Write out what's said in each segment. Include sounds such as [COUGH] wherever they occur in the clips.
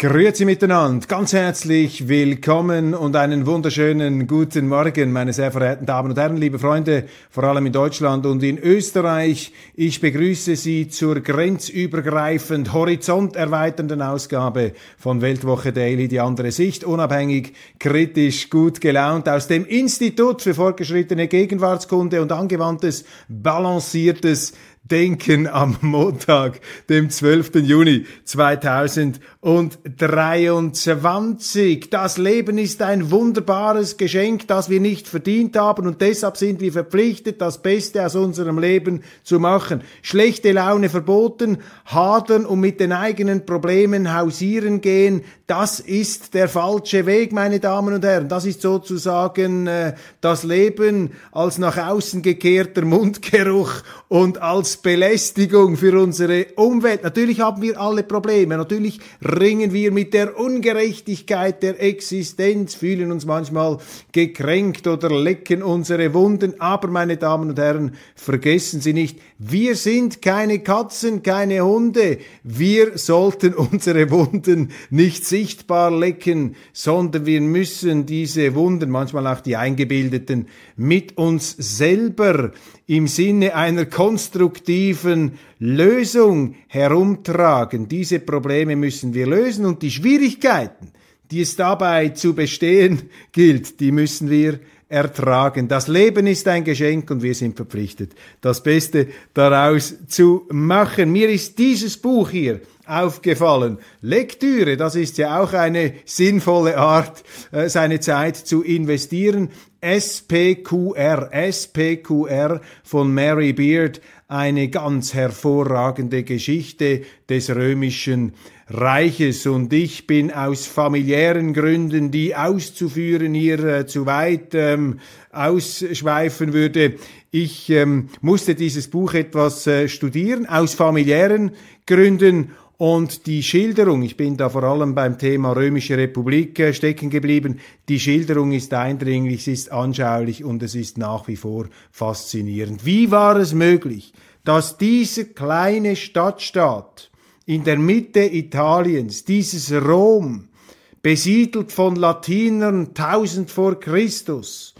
Grüezi miteinander, ganz herzlich willkommen und einen wunderschönen guten Morgen, meine sehr verehrten Damen und Herren, liebe Freunde, vor allem in Deutschland und in Österreich. Ich begrüße Sie zur grenzübergreifend horizonterweiternden Ausgabe von Weltwoche Daily, die andere Sicht, unabhängig, kritisch, gut gelaunt, aus dem Institut für fortgeschrittene Gegenwartskunde und angewandtes, balanciertes Denken am Montag, dem 12. Juni 2023. Das Leben ist ein wunderbares Geschenk, das wir nicht verdient haben und deshalb sind wir verpflichtet, das Beste aus unserem Leben zu machen. Schlechte Laune verboten, hadern und mit den eigenen Problemen hausieren gehen, das ist der falsche Weg, meine Damen und Herren. Das ist sozusagen äh, das Leben als nach außen gekehrter Mundgeruch und als Belästigung für unsere Umwelt. Natürlich haben wir alle Probleme. Natürlich ringen wir mit der Ungerechtigkeit der Existenz, fühlen uns manchmal gekränkt oder lecken unsere Wunden. Aber, meine Damen und Herren, vergessen Sie nicht, wir sind keine Katzen, keine Hunde. Wir sollten unsere Wunden nicht sichtbar lecken, sondern wir müssen diese Wunden, manchmal auch die eingebildeten, mit uns selber im Sinne einer konstruktiven Lösung herumtragen. Diese Probleme müssen wir lösen und die Schwierigkeiten, die es dabei zu bestehen gilt, die müssen wir ertragen. Das Leben ist ein Geschenk und wir sind verpflichtet, das Beste daraus zu machen. Mir ist dieses Buch hier aufgefallen. Lektüre, das ist ja auch eine sinnvolle Art, äh, seine Zeit zu investieren. SPQR, SPQR von Mary Beard, eine ganz hervorragende Geschichte des römischen Reiches und ich bin aus familiären Gründen, die auszuführen hier äh, zu weit ähm, ausschweifen würde. Ich ähm, musste dieses Buch etwas äh, studieren aus familiären Gründen und die Schilderung, ich bin da vor allem beim Thema Römische Republik äh, stecken geblieben, die Schilderung ist eindringlich, sie ist anschaulich und es ist nach wie vor faszinierend. Wie war es möglich, dass dieser kleine Stadtstaat in der Mitte Italiens, dieses Rom, besiedelt von Latinern 1000 vor Christus,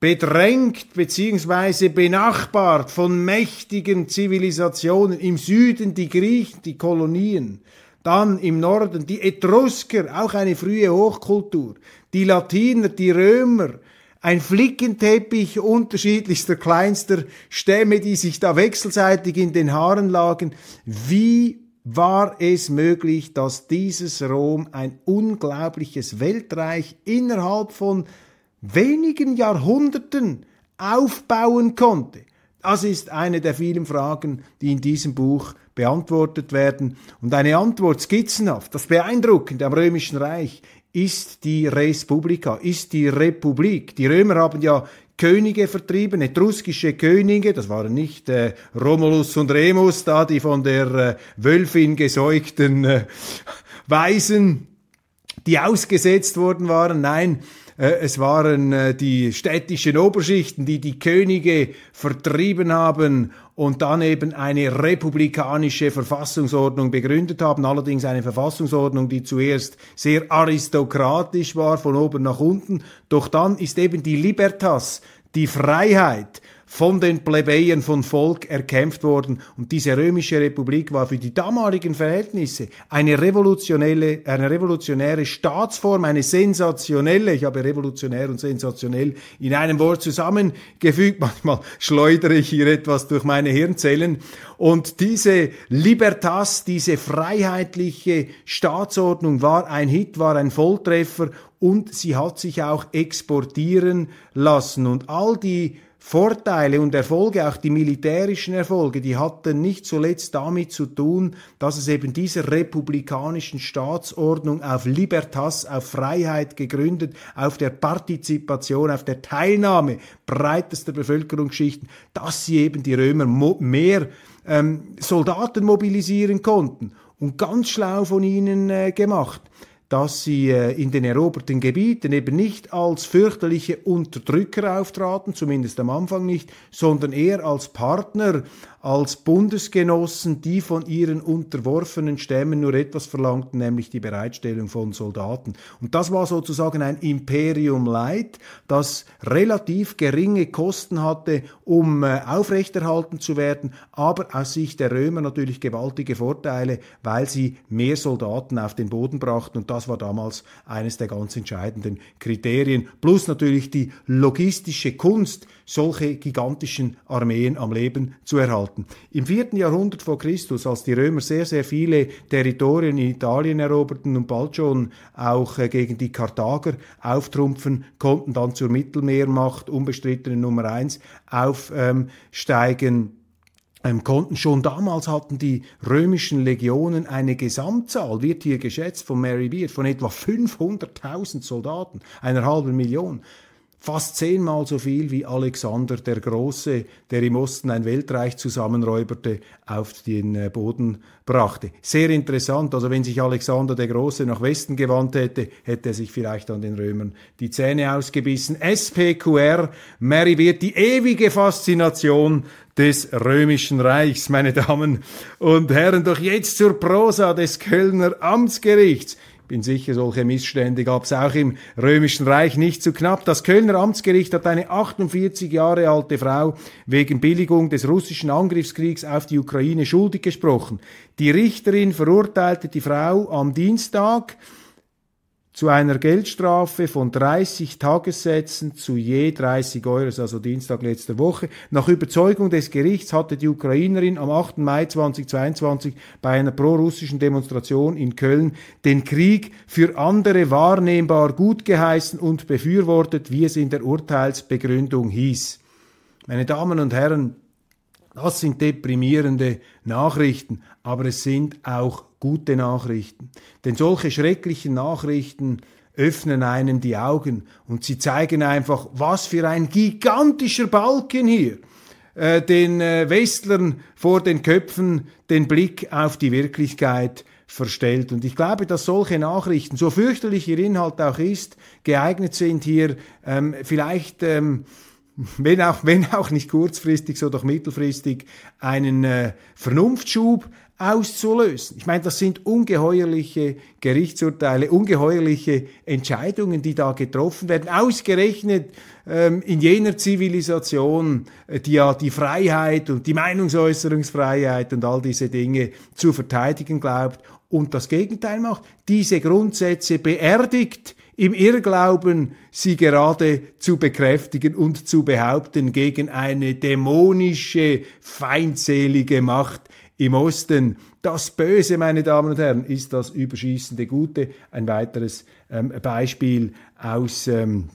bedrängt beziehungsweise benachbart von mächtigen Zivilisationen, im Süden die Griechen, die Kolonien, dann im Norden die Etrusker, auch eine frühe Hochkultur, die Latiner, die Römer, ein Flickenteppich unterschiedlichster kleinster Stämme, die sich da wechselseitig in den Haaren lagen. Wie war es möglich, dass dieses Rom ein unglaubliches Weltreich innerhalb von wenigen Jahrhunderten aufbauen konnte? Das ist eine der vielen Fragen, die in diesem Buch beantwortet werden. Und eine Antwort skizzenhaft, das Beeindruckende am Römischen Reich ist die Res Publica, ist die Republik. Die Römer haben ja Könige vertrieben, etruskische Könige, das waren nicht äh, Romulus und Remus, da die von der äh, Wölfin gesäugten äh, [LAUGHS] Weisen, die ausgesetzt worden waren. Nein, äh, es waren äh, die städtischen Oberschichten, die die Könige vertrieben haben und dann eben eine republikanische Verfassungsordnung begründet haben, allerdings eine Verfassungsordnung, die zuerst sehr aristokratisch war, von oben nach unten, doch dann ist eben die Libertas, die Freiheit, von den Plebejen, von Volk erkämpft worden. Und diese römische Republik war für die damaligen Verhältnisse eine revolutionelle, eine revolutionäre Staatsform, eine sensationelle, ich habe revolutionär und sensationell in einem Wort zusammengefügt. [LAUGHS] Manchmal schleudere ich hier etwas durch meine Hirnzellen. Und diese Libertas, diese freiheitliche Staatsordnung war ein Hit, war ein Volltreffer und sie hat sich auch exportieren lassen. Und all die Vorteile und Erfolge, auch die militärischen Erfolge, die hatten nicht zuletzt damit zu tun, dass es eben dieser republikanischen Staatsordnung auf Libertas, auf Freiheit gegründet, auf der Partizipation, auf der Teilnahme breitester Bevölkerungsschichten, dass sie eben die Römer mehr ähm, Soldaten mobilisieren konnten. Und ganz schlau von ihnen äh, gemacht dass sie äh, in den eroberten Gebieten eben nicht als fürchterliche Unterdrücker auftraten, zumindest am Anfang nicht, sondern eher als Partner, als Bundesgenossen, die von ihren unterworfenen Stämmen nur etwas verlangten, nämlich die Bereitstellung von Soldaten. Und das war sozusagen ein Imperium Light, das relativ geringe Kosten hatte, um äh, aufrechterhalten zu werden, aber aus Sicht der Römer natürlich gewaltige Vorteile, weil sie mehr Soldaten auf den Boden brachten. Und das war damals eines der ganz entscheidenden Kriterien. Plus natürlich die logistische Kunst, solche gigantischen Armeen am Leben zu erhalten. Im vierten Jahrhundert vor Christus, als die Römer sehr, sehr viele Territorien in Italien eroberten und bald schon auch äh, gegen die Karthager auftrumpfen konnten, dann zur Mittelmeermacht, unbestrittene Nummer eins, aufsteigen, ähm, konnten. Schon damals hatten die römischen Legionen eine Gesamtzahl, wird hier geschätzt von Mary Beard, von etwa 500.000 Soldaten, einer halben Million fast zehnmal so viel wie Alexander der Große, der im Osten ein Weltreich zusammenräuberte, auf den äh, Boden brachte. Sehr interessant, also wenn sich Alexander der Große nach Westen gewandt hätte, hätte er sich vielleicht an den Römern die Zähne ausgebissen. SPQR, Mary wird die ewige Faszination des römischen Reichs, meine Damen und Herren. Doch jetzt zur Prosa des Kölner Amtsgerichts bin sicher, solche Missstände gab es auch im Römischen Reich nicht zu knapp. Das Kölner Amtsgericht hat eine 48 Jahre alte Frau wegen Billigung des russischen Angriffskriegs auf die Ukraine schuldig gesprochen. Die Richterin verurteilte die Frau am Dienstag zu einer Geldstrafe von 30 Tagessätzen zu je 30 Euro, also Dienstag letzter Woche. Nach Überzeugung des Gerichts hatte die Ukrainerin am 8. Mai 2022 bei einer prorussischen Demonstration in Köln den Krieg für andere wahrnehmbar gut geheißen und befürwortet, wie es in der Urteilsbegründung hieß. Meine Damen und Herren, das sind deprimierende Nachrichten, aber es sind auch gute Nachrichten. Denn solche schrecklichen Nachrichten öffnen einem die Augen und sie zeigen einfach, was für ein gigantischer Balken hier äh, den äh, Westlern vor den Köpfen den Blick auf die Wirklichkeit verstellt. Und ich glaube, dass solche Nachrichten, so fürchterlich ihr Inhalt auch ist, geeignet sind, hier ähm, vielleicht ähm, wenn auch, [LAUGHS] wenn auch nicht kurzfristig, so doch mittelfristig, einen äh, Vernunftschub auszulösen. Ich meine, das sind ungeheuerliche Gerichtsurteile, ungeheuerliche Entscheidungen, die da getroffen werden, ausgerechnet ähm, in jener Zivilisation, äh, die ja die Freiheit und die Meinungsäußerungsfreiheit und all diese Dinge zu verteidigen glaubt und das Gegenteil macht, diese Grundsätze beerdigt, im Irrglauben, sie gerade zu bekräftigen und zu behaupten gegen eine dämonische, feindselige Macht im Osten. Das Böse, meine Damen und Herren, ist das überschießende Gute. Ein weiteres ähm, Beispiel aus ähm,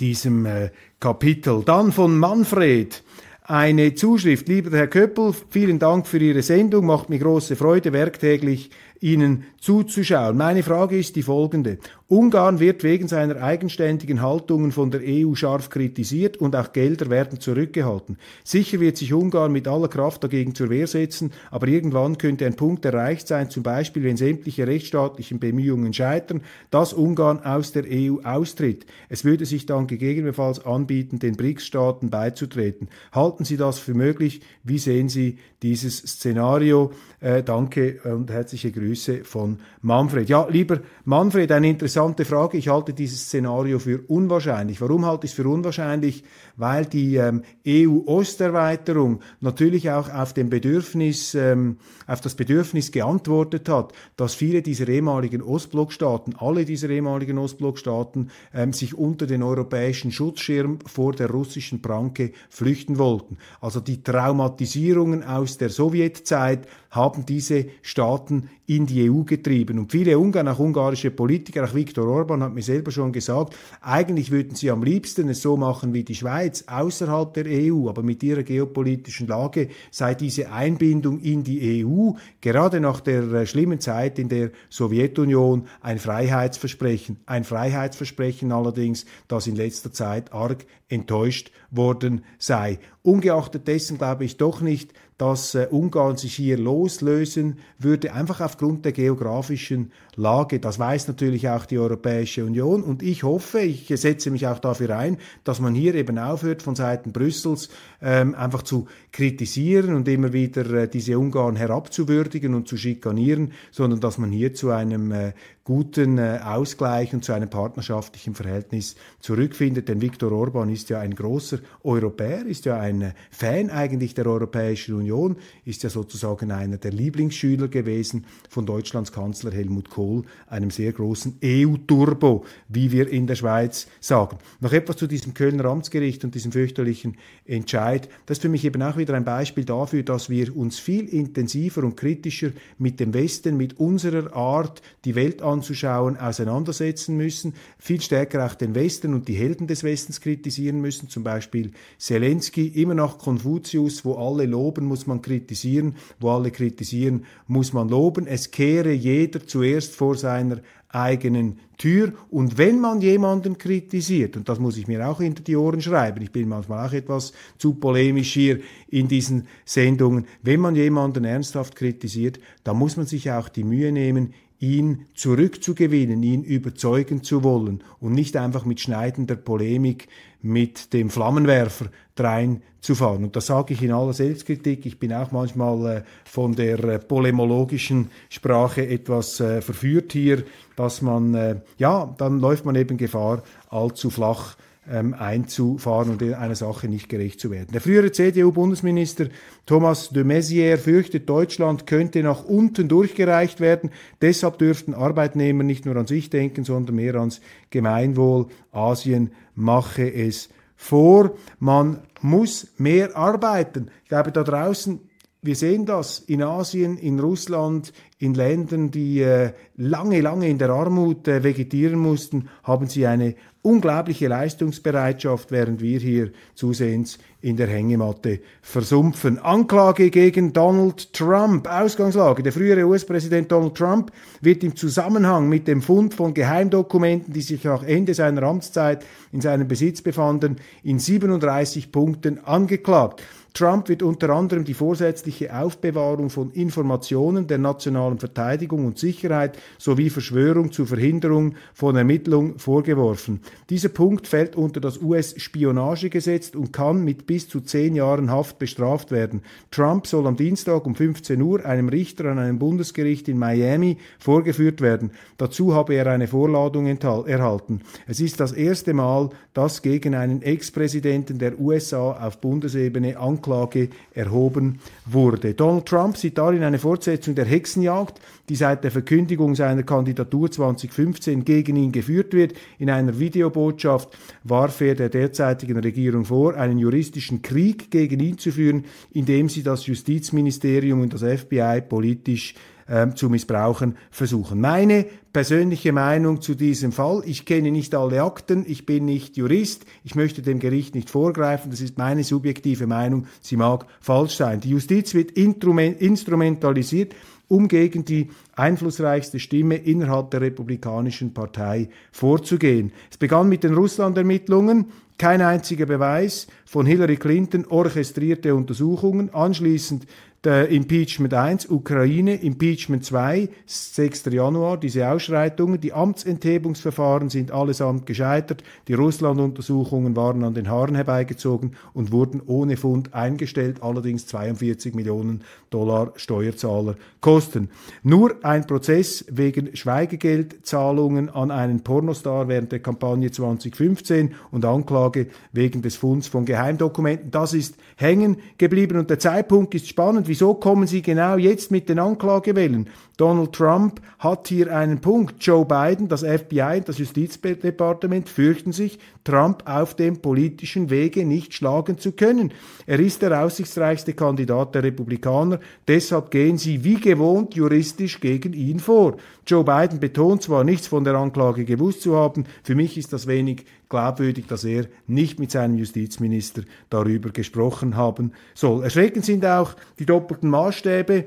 diesem äh, Kapitel. Dann von Manfred eine Zuschrift. Lieber Herr Köppel, vielen Dank für Ihre Sendung, macht mir große Freude, werktäglich Ihnen zuzuschauen. Meine Frage ist die folgende. Ungarn wird wegen seiner eigenständigen Haltungen von der EU scharf kritisiert und auch Gelder werden zurückgehalten. Sicher wird sich Ungarn mit aller Kraft dagegen zur Wehr setzen, aber irgendwann könnte ein Punkt erreicht sein, zum Beispiel wenn sämtliche rechtsstaatlichen Bemühungen scheitern, dass Ungarn aus der EU austritt. Es würde sich dann gegebenenfalls anbieten, den BRICS-Staaten beizutreten. Halten Sie das für möglich? Wie sehen Sie dieses Szenario? Äh, danke und herzliche Grüße Grüße von Manfred. Ja, lieber Manfred, eine interessante Frage. Ich halte dieses Szenario für unwahrscheinlich. Warum halte ich es für unwahrscheinlich? Weil die ähm, EU-Osterweiterung natürlich auch auf dem Bedürfnis, ähm, auf das Bedürfnis geantwortet hat, dass viele dieser ehemaligen Ostblockstaaten, alle dieser ehemaligen Ostblockstaaten, ähm, sich unter den europäischen Schutzschirm vor der russischen Pranke flüchten wollten. Also die Traumatisierungen aus der Sowjetzeit haben diese Staaten in die EU getrieben. Und viele Ungarn, auch ungarische Politiker, auch Viktor Orban hat mir selber schon gesagt, eigentlich würden sie am liebsten es so machen wie die Schweiz außerhalb der EU, aber mit ihrer geopolitischen Lage sei diese Einbindung in die EU gerade nach der äh, schlimmen Zeit in der Sowjetunion ein Freiheitsversprechen. Ein Freiheitsversprechen allerdings, das in letzter Zeit arg enttäuscht worden sei. Ungeachtet dessen glaube ich doch nicht, dass äh, Ungarn sich hier loslösen würde, einfach aufgrund der geografischen Lage. Das weiß natürlich auch die Europäische Union und ich hoffe, ich setze mich auch dafür ein, dass man hier eben aufhört, von Seiten Brüssels ähm, einfach zu kritisieren und immer wieder äh, diese Ungarn herabzuwürdigen und zu schikanieren, sondern dass man hier zu einem äh, guten äh, Ausgleich und zu einem partnerschaftlichen Verhältnis zurückfindet. Denn Viktor Orban ist ja ein großer Europäer, ist ja ein äh, Fan eigentlich der Europäischen Union, ist ja sozusagen einer der Lieblingsschüler gewesen von Deutschlands Kanzler Helmut Kohl, einem sehr großen EU-Turbo, wie wir in der Schweiz sagen. Noch etwas zu diesem Kölner Amtsgericht und diesem fürchterlichen Entscheid. Das ist für mich eben auch wieder ein Beispiel dafür, dass wir uns viel intensiver und kritischer mit dem Westen, mit unserer Art, die Welt anzuschauen, auseinandersetzen müssen, viel stärker auch den Westen und die Helden des Westens kritisieren müssen, zum Beispiel Zelensky, immer nach Konfuzius, wo alle loben, muss man kritisieren, wo alle kritisieren, muss man loben. Es kehre jeder zuerst vor seiner eigenen Tür. Und wenn man jemanden kritisiert, und das muss ich mir auch hinter die Ohren schreiben, ich bin manchmal auch etwas zu polemisch hier in diesen Sendungen, wenn man jemanden ernsthaft kritisiert, dann muss man sich auch die Mühe nehmen, ihn zurückzugewinnen, ihn überzeugen zu wollen und nicht einfach mit schneidender Polemik mit dem Flammenwerfer dreinzufahren. Und das sage ich in aller Selbstkritik. Ich bin auch manchmal äh, von der äh, polemologischen Sprache etwas äh, verführt hier, dass man, äh, ja, dann läuft man eben Gefahr, allzu flach ähm, einzufahren und einer Sache nicht gerecht zu werden. Der frühere CDU-Bundesminister Thomas de Maizière fürchtet, Deutschland könnte nach unten durchgereicht werden. Deshalb dürften Arbeitnehmer nicht nur an sich denken, sondern mehr ans Gemeinwohl. Asien mache es vor. Man muss mehr arbeiten. Ich glaube, da draußen wir sehen das in Asien, in Russland, in Ländern, die äh, lange, lange in der Armut äh, vegetieren mussten, haben sie eine unglaubliche Leistungsbereitschaft, während wir hier zusehends in der Hängematte versumpfen. Anklage gegen Donald Trump. Ausgangslage. Der frühere US-Präsident Donald Trump wird im Zusammenhang mit dem Fund von Geheimdokumenten, die sich nach Ende seiner Amtszeit in seinem Besitz befanden, in 37 Punkten angeklagt. Trump wird unter anderem die vorsätzliche Aufbewahrung von Informationen der nationalen Verteidigung und Sicherheit sowie Verschwörung zur Verhinderung von Ermittlung vorgeworfen. Dieser Punkt fällt unter das US-Spionagegesetz und kann mit bis zu zehn Jahren Haft bestraft werden. Trump soll am Dienstag um 15 Uhr einem Richter an einem Bundesgericht in Miami vorgeführt werden. Dazu habe er eine Vorladung erhalten. Es ist das erste Mal, dass gegen einen Ex-Präsidenten der USA auf Bundesebene Anklage erhoben wurde. Donald Trump sieht darin eine Fortsetzung der Hexenjagd, die seit der Verkündigung seiner Kandidatur 2015 gegen ihn geführt wird. In einer Videobotschaft warf er der derzeitigen Regierung vor, einen juristischen Krieg gegen ihn zu führen, indem sie das Justizministerium und das FBI politisch ähm, zu missbrauchen versuchen. Meine persönliche Meinung zu diesem Fall, ich kenne nicht alle Akten, ich bin nicht Jurist, ich möchte dem Gericht nicht vorgreifen, das ist meine subjektive Meinung, sie mag falsch sein. Die Justiz wird instrumentalisiert, um gegen die einflussreichste Stimme innerhalb der Republikanischen Partei vorzugehen. Es begann mit den Russland-Ermittlungen, kein einziger Beweis, von Hillary Clinton orchestrierte Untersuchungen, anschließend Der Impeachment 1, Ukraine, Impeachment 2, 6. Januar, diese Ausschreitungen, die Amtsenthebungsverfahren sind allesamt gescheitert, die Russland-Untersuchungen waren an den Haaren herbeigezogen und wurden ohne Fund eingestellt, allerdings 42 Millionen Dollar Steuerzahler kosten. Nur ein Prozess wegen Schweigegeldzahlungen an einen Pornostar während der Kampagne 2015 und Anklage wegen des Funds von Geheimdokumenten. Das ist hängen geblieben und der Zeitpunkt ist spannend. Wieso kommen Sie genau jetzt mit den Anklagewellen? Donald Trump hat hier einen Punkt. Joe Biden, das FBI, das Justizdepartement fürchten sich, Trump auf dem politischen Wege nicht schlagen zu können. Er ist der aussichtsreichste Kandidat der Republikaner, deshalb gehen sie wie gewohnt juristisch gegen ihn vor. Joe Biden betont zwar nichts von der Anklage gewusst zu haben, für mich ist das wenig glaubwürdig, dass er nicht mit seinem Justizminister darüber gesprochen haben soll. Erschreckend sind auch die doppelten Maßstäbe.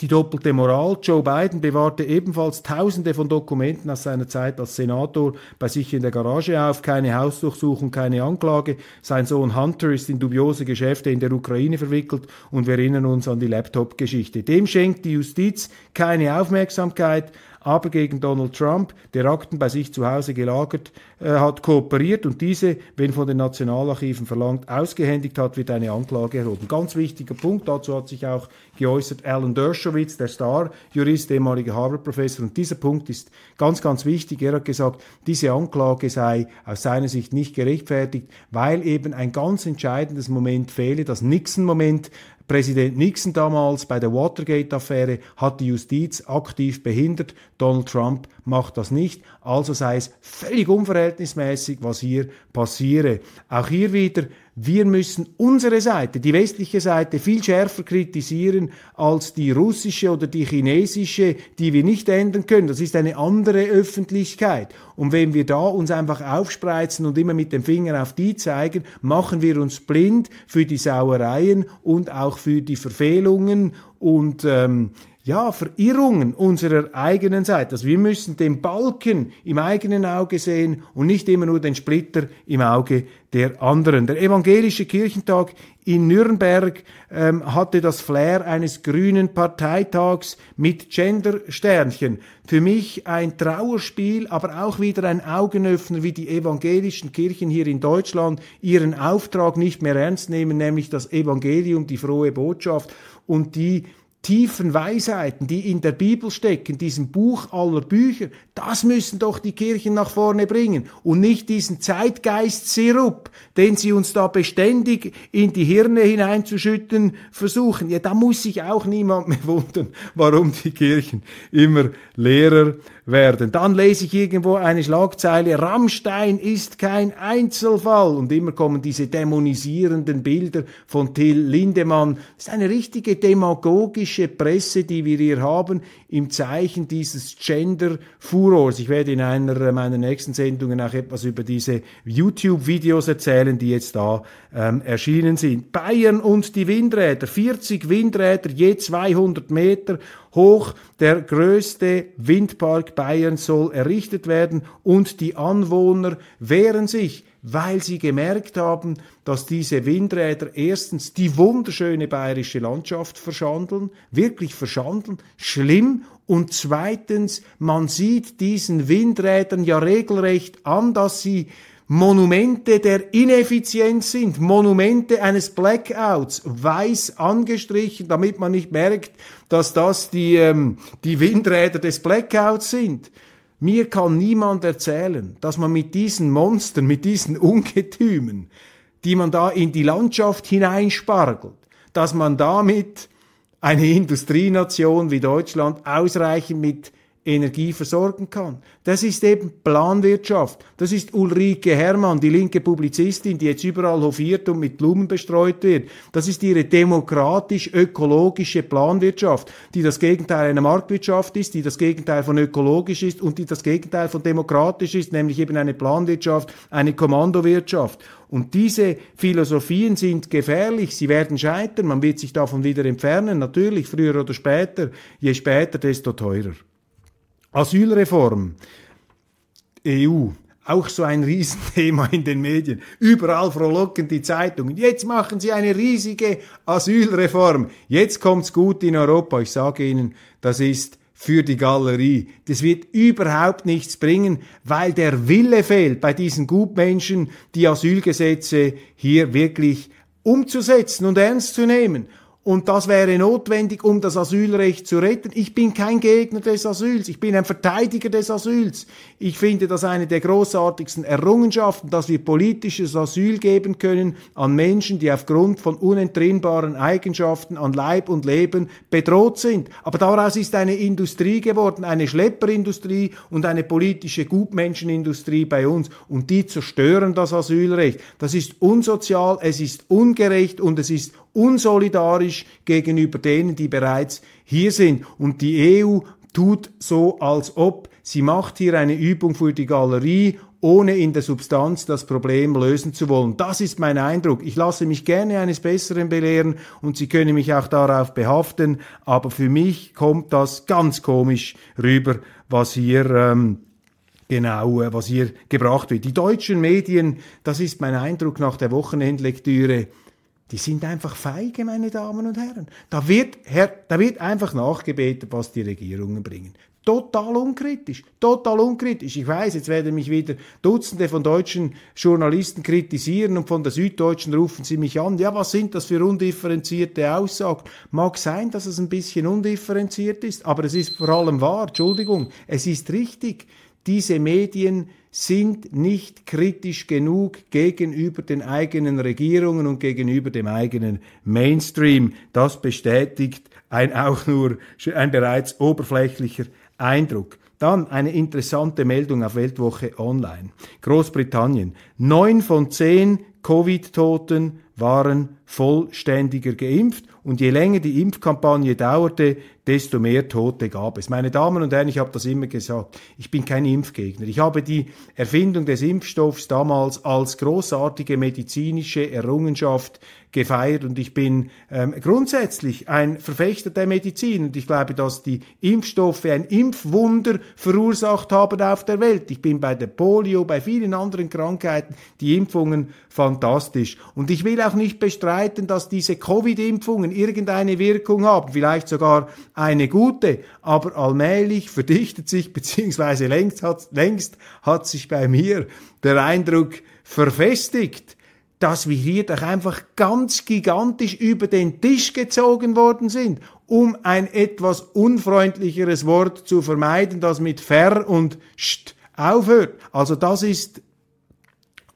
Die doppelte Moral. Joe Biden bewahrte ebenfalls Tausende von Dokumenten aus seiner Zeit als Senator bei sich in der Garage auf. Keine Hausdurchsuchung, keine Anklage. Sein Sohn Hunter ist in dubiose Geschäfte in der Ukraine verwickelt und wir erinnern uns an die Laptop-Geschichte. Dem schenkt die Justiz keine Aufmerksamkeit aber gegen Donald Trump, der Akten bei sich zu Hause gelagert äh, hat, kooperiert und diese, wenn von den Nationalarchiven verlangt, ausgehändigt hat, wird eine Anklage erhoben. Ganz wichtiger Punkt, dazu hat sich auch geäußert Alan Dershowitz, der Star-Jurist, ehemaliger Harvard-Professor. Und dieser Punkt ist ganz, ganz wichtig. Er hat gesagt, diese Anklage sei aus seiner Sicht nicht gerechtfertigt, weil eben ein ganz entscheidendes Moment fehle, das Nixon-Moment, Präsident Nixon damals bei der Watergate-Affäre hat die Justiz aktiv behindert. Donald Trump macht das nicht. Also sei es völlig unverhältnismäßig, was hier passiere. Auch hier wieder wir müssen unsere Seite, die westliche Seite, viel schärfer kritisieren als die russische oder die chinesische, die wir nicht ändern können. Das ist eine andere Öffentlichkeit. Und wenn wir da uns einfach aufspreizen und immer mit dem Finger auf die zeigen, machen wir uns blind für die Sauereien und auch für die Verfehlungen und ähm, ja, Verirrungen unserer eigenen Seite. Also wir müssen den Balken im eigenen Auge sehen und nicht immer nur den Splitter im Auge der anderen. Der evangelische Kirchentag in Nürnberg ähm, hatte das Flair eines grünen Parteitags mit Gendersternchen. Für mich ein Trauerspiel, aber auch wieder ein Augenöffner, wie die evangelischen Kirchen hier in Deutschland ihren Auftrag nicht mehr ernst nehmen, nämlich das Evangelium, die frohe Botschaft und die tiefen Weisheiten, die in der Bibel stecken, diesem Buch aller Bücher, das müssen doch die Kirchen nach vorne bringen und nicht diesen Zeitgeist-Sirup, den sie uns da beständig in die Hirne hineinzuschütten versuchen. Ja, da muss sich auch niemand mehr [LAUGHS] wundern, warum die Kirchen immer leerer werden. Dann lese ich irgendwo eine Schlagzeile, Rammstein ist kein Einzelfall und immer kommen diese dämonisierenden Bilder von Till Lindemann. Das ist eine richtige demagogische Presse, die wir hier haben im Zeichen dieses Gender-Furors. Ich werde in einer meiner nächsten Sendungen auch etwas über diese YouTube-Videos erzählen, die jetzt da ähm, erschienen sind. Bayern und die Windräder, 40 Windräder je 200 Meter hoch. Der größte Windpark Bayern soll errichtet werden und die Anwohner wehren sich weil sie gemerkt haben, dass diese Windräder erstens die wunderschöne bayerische Landschaft verschandeln, wirklich verschandeln, schlimm, und zweitens, man sieht diesen Windrädern ja regelrecht an, dass sie Monumente der Ineffizienz sind, Monumente eines Blackouts, weiß angestrichen, damit man nicht merkt, dass das die, ähm, die Windräder des Blackouts sind. Mir kann niemand erzählen, dass man mit diesen Monstern, mit diesen [LAUGHS] Ungetümen, die man da in die Landschaft hineinspargelt, dass man damit eine Industrienation wie Deutschland ausreichend mit Energie versorgen kann. Das ist eben Planwirtschaft. Das ist Ulrike Herrmann, die linke Publizistin, die jetzt überall hofiert und mit Blumen bestreut wird. Das ist ihre demokratisch-ökologische Planwirtschaft, die das Gegenteil einer Marktwirtschaft ist, die das Gegenteil von ökologisch ist und die das Gegenteil von demokratisch ist, nämlich eben eine Planwirtschaft, eine Kommandowirtschaft. Und diese Philosophien sind gefährlich, sie werden scheitern, man wird sich davon wieder entfernen, natürlich früher oder später, je später, desto teurer. Asylreform, EU, auch so ein Riesenthema in den Medien. Überall frohlocken die Zeitungen. Jetzt machen sie eine riesige Asylreform. Jetzt kommt's gut in Europa. Ich sage Ihnen, das ist für die Galerie. Das wird überhaupt nichts bringen, weil der Wille fehlt bei diesen Gutmenschen, die Asylgesetze hier wirklich umzusetzen und ernst zu nehmen. Und das wäre notwendig, um das Asylrecht zu retten. Ich bin kein Gegner des Asyls, ich bin ein Verteidiger des Asyls. Ich finde das eine der großartigsten Errungenschaften, dass wir politisches Asyl geben können an Menschen, die aufgrund von unentrinnbaren Eigenschaften an Leib und Leben bedroht sind. Aber daraus ist eine Industrie geworden, eine Schlepperindustrie und eine politische Gutmenschenindustrie bei uns. Und die zerstören das Asylrecht. Das ist unsozial, es ist ungerecht und es ist unsolidarisch gegenüber denen, die bereits hier sind. Und die EU tut so, als ob sie macht hier eine Übung für die Galerie, ohne in der Substanz das Problem lösen zu wollen. Das ist mein Eindruck. Ich lasse mich gerne eines Besseren belehren und Sie können mich auch darauf behaften, aber für mich kommt das ganz komisch rüber, was hier ähm, genau, äh, was hier gebracht wird. Die deutschen Medien, das ist mein Eindruck nach der Wochenendlektüre, die sind einfach feige, meine Damen und Herren. Da wird, Herr, da wird einfach nachgebetet, was die Regierungen bringen. Total unkritisch, total unkritisch. Ich weiß, jetzt werden mich wieder Dutzende von deutschen Journalisten kritisieren und von der Süddeutschen rufen sie mich an. Ja, was sind das für undifferenzierte Aussagen? Mag sein, dass es ein bisschen undifferenziert ist, aber es ist vor allem wahr. Entschuldigung, es ist richtig. Diese Medien sind nicht kritisch genug gegenüber den eigenen Regierungen und gegenüber dem eigenen Mainstream. Das bestätigt ein auch nur ein bereits oberflächlicher Eindruck. Dann eine interessante Meldung auf Weltwoche Online. Großbritannien. Neun von zehn Covid-Toten waren vollständiger geimpft und je länger die Impfkampagne dauerte, desto mehr Tote gab es. Meine Damen und Herren, ich habe das immer gesagt, ich bin kein Impfgegner. Ich habe die Erfindung des Impfstoffs damals als großartige medizinische Errungenschaft gefeiert und ich bin ähm, grundsätzlich ein Verfechter der Medizin und ich glaube, dass die Impfstoffe ein Impfwunder verursacht haben auf der Welt. Ich bin bei der Polio, bei vielen anderen Krankheiten, die Impfungen fantastisch. Und ich will auch nicht bestreiten, dass diese Covid-Impfungen irgendeine Wirkung haben, vielleicht sogar eine gute, aber allmählich verdichtet sich, [LAUGHS] beziehungsweise längst hat, längst hat sich bei mir der Eindruck verfestigt, dass wir hier doch einfach ganz gigantisch über den Tisch gezogen worden sind, um ein etwas unfreundlicheres Wort zu vermeiden, das mit ver und st aufhört. Also das ist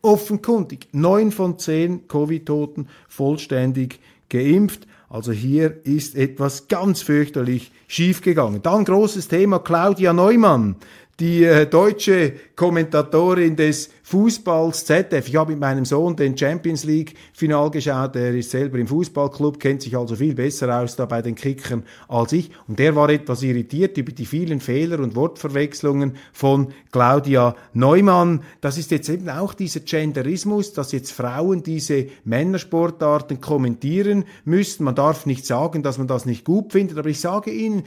offenkundig. Neun von zehn Covid-Toten vollständig geimpft. Also hier ist etwas ganz fürchterlich schiefgegangen. Dann großes Thema Claudia Neumann, die äh, deutsche Kommentatorin des Fußballs ZF. Ich habe mit meinem Sohn den Champions League Final geschaut. Er ist selber im Fußballclub, kennt sich also viel besser aus da bei den Kickern als ich. Und der war etwas irritiert über die vielen Fehler und Wortverwechslungen von Claudia Neumann. Das ist jetzt eben auch dieser Genderismus, dass jetzt Frauen diese Männersportarten kommentieren müssen. Man darf nicht sagen, dass man das nicht gut findet, aber ich sage Ihnen,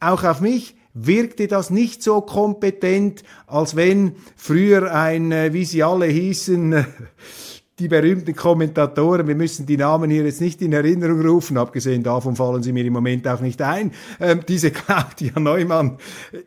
auch auf mich wirkte das nicht so kompetent, als wenn früher ein, äh, wie sie alle hießen, die berühmten Kommentatoren, wir müssen die Namen hier jetzt nicht in Erinnerung rufen, abgesehen davon fallen sie mir im Moment auch nicht ein, ähm, diese Claudia Neumann.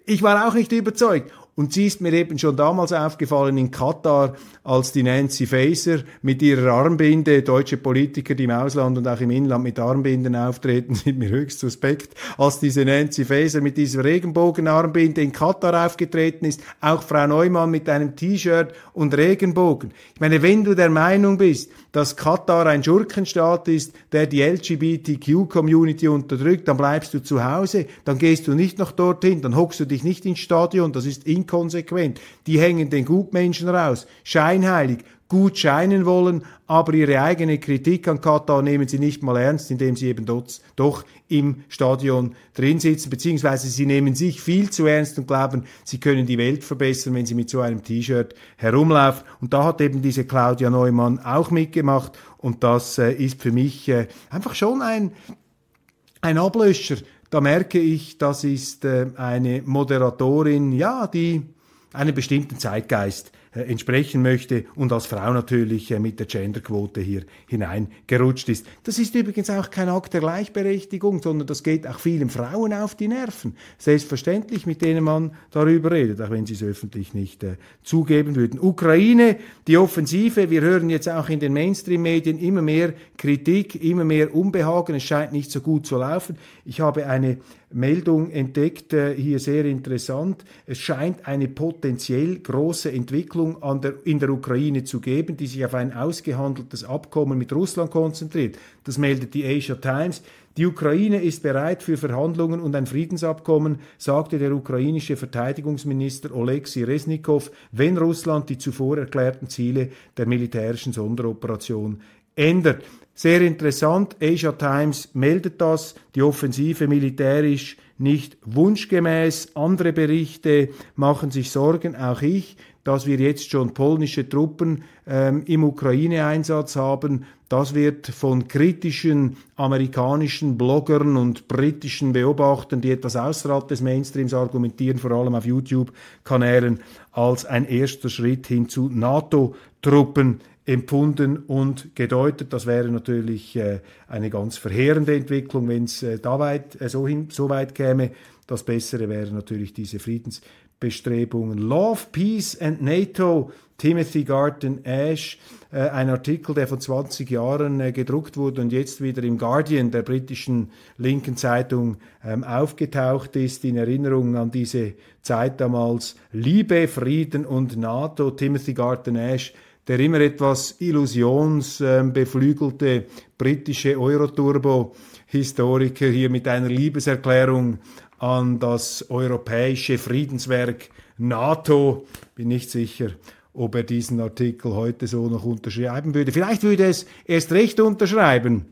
Ich war auch nicht überzeugt. Und sie ist mir eben schon damals aufgefallen in Katar, als die Nancy Faeser mit ihrer Armbinde, deutsche Politiker, die im Ausland und auch im Inland mit Armbinden auftreten, [LAUGHS] sind mir höchst suspekt, als diese Nancy Faeser mit dieser Regenbogenarmbinde in Katar aufgetreten ist, auch Frau Neumann mit einem T-Shirt und Regenbogen. Ich meine, wenn du der Meinung bist, dass Katar ein Schurkenstaat ist, der die LGBTQ-Community unterdrückt, dann bleibst du zu Hause, dann gehst du nicht noch dorthin, dann hockst du dich nicht ins Stadion, das ist inkonsequent. Die hängen den Gutmenschen raus, scheinheilig, gut scheinen wollen, aber ihre eigene Kritik an Katar nehmen sie nicht mal ernst, indem sie eben dort, doch im Stadion drin sitzen, beziehungsweise sie nehmen sich viel zu ernst und glauben, sie können die Welt verbessern, wenn sie mit so einem T-Shirt herumlaufen. Und da hat eben diese Claudia Neumann auch mitgemacht und das äh, ist für mich äh, einfach schon ein, ein Ablöscher. Da merke ich, das ist äh, eine Moderatorin, ja, die einen bestimmten Zeitgeist entsprechen möchte und als Frau natürlich äh, mit der Genderquote hier hineingerutscht ist. Das ist übrigens auch kein Akt der Gleichberechtigung, sondern das geht auch vielen Frauen auf die Nerven. Selbstverständlich, mit denen man darüber redet, auch wenn sie es öffentlich nicht äh, zugeben würden. Ukraine, die Offensive, wir hören jetzt auch in den Mainstream-Medien immer mehr Kritik, immer mehr Unbehagen, es scheint nicht so gut zu laufen. Ich habe eine Meldung entdeckt, äh, hier sehr interessant. Es scheint eine potenziell große Entwicklung an der, in der Ukraine zu geben, die sich auf ein ausgehandeltes Abkommen mit Russland konzentriert. Das meldet die Asia Times. Die Ukraine ist bereit für Verhandlungen und ein Friedensabkommen, sagte der ukrainische Verteidigungsminister Oleksiy Resnikow, wenn Russland die zuvor erklärten Ziele der militärischen Sonderoperation ändert. Sehr interessant, Asia Times meldet das, die Offensive militärisch nicht wunschgemäß. Andere Berichte machen sich Sorgen, auch ich, dass wir jetzt schon polnische Truppen ähm, im Ukraine-Einsatz haben. Das wird von kritischen amerikanischen Bloggern und britischen Beobachtern, die etwas außerhalb des Mainstreams argumentieren, vor allem auf YouTube-Kanälen, als ein erster Schritt hin zu NATO-Truppen empfunden und gedeutet. Das wäre natürlich äh, eine ganz verheerende Entwicklung, wenn es äh, da weit, äh, so, hin, so weit käme. Das Bessere wäre natürlich diese Friedensbestrebungen. Love, Peace and NATO, Timothy Garton Ash, äh, ein Artikel, der vor 20 Jahren äh, gedruckt wurde und jetzt wieder im Guardian, der britischen linken Zeitung, ähm, aufgetaucht ist, in Erinnerung an diese Zeit damals. Liebe, Frieden und NATO, Timothy Garton Ash, der immer etwas illusionsbeflügelte britische Euroturbo-Historiker hier mit einer Liebeserklärung an das europäische Friedenswerk NATO. Bin nicht sicher, ob er diesen Artikel heute so noch unterschreiben würde. Vielleicht würde es erst recht unterschreiben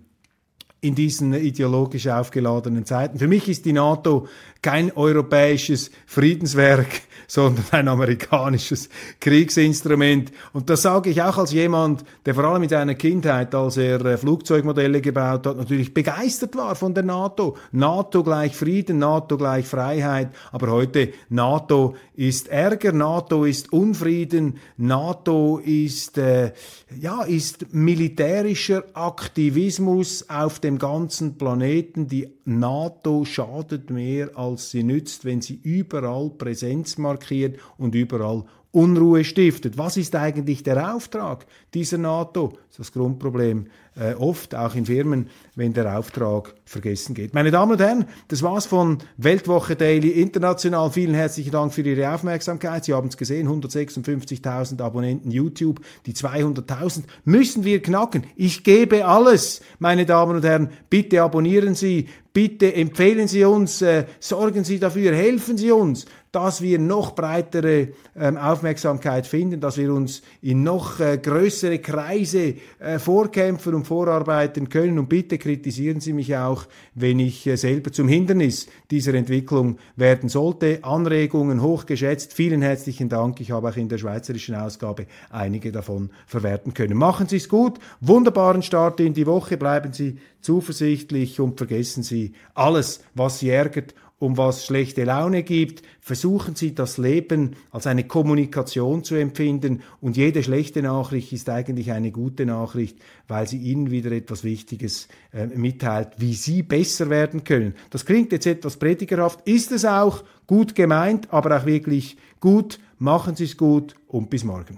in diesen ideologisch aufgeladenen Zeiten. Für mich ist die NATO kein europäisches Friedenswerk, [LAUGHS] sondern ein amerikanisches Kriegsinstrument. Und das sage ich auch als jemand, der vor allem in seiner Kindheit, als er äh, Flugzeugmodelle gebaut hat, natürlich begeistert war von der NATO. NATO gleich Frieden, NATO gleich Freiheit. Aber heute NATO ist Ärger, NATO ist Unfrieden, NATO ist, äh, ja, ist militärischer Aktivismus auf dem ganzen Planeten. Die NATO schadet mehr als sie nützt, wenn sie überall Präsenz markiert und überall Unruhe stiftet. Was ist eigentlich der Auftrag dieser NATO? Das ist das Grundproblem äh, oft, auch in Firmen, wenn der Auftrag vergessen geht. Meine Damen und Herren, das war's von Weltwoche Daily International. Vielen herzlichen Dank für Ihre Aufmerksamkeit. Sie haben es gesehen, 156.000 Abonnenten YouTube, die 200.000 müssen wir knacken. Ich gebe alles, meine Damen und Herren. Bitte abonnieren Sie, bitte empfehlen Sie uns, äh, sorgen Sie dafür, helfen Sie uns dass wir noch breitere ähm, Aufmerksamkeit finden, dass wir uns in noch äh, größere Kreise äh, vorkämpfen und vorarbeiten können. Und bitte kritisieren Sie mich auch, wenn ich äh, selber zum Hindernis dieser Entwicklung werden sollte. Anregungen hochgeschätzt. Vielen herzlichen Dank. Ich habe auch in der schweizerischen Ausgabe einige davon verwerten können. Machen Sie es gut. Wunderbaren Start in die Woche. Bleiben Sie zuversichtlich und vergessen Sie alles, was Sie ärgert um was schlechte Laune gibt, versuchen Sie das Leben als eine Kommunikation zu empfinden und jede schlechte Nachricht ist eigentlich eine gute Nachricht, weil sie Ihnen wieder etwas Wichtiges äh, mitteilt, wie Sie besser werden können. Das klingt jetzt etwas predigerhaft, ist es auch, gut gemeint, aber auch wirklich gut. Machen Sie es gut und bis morgen.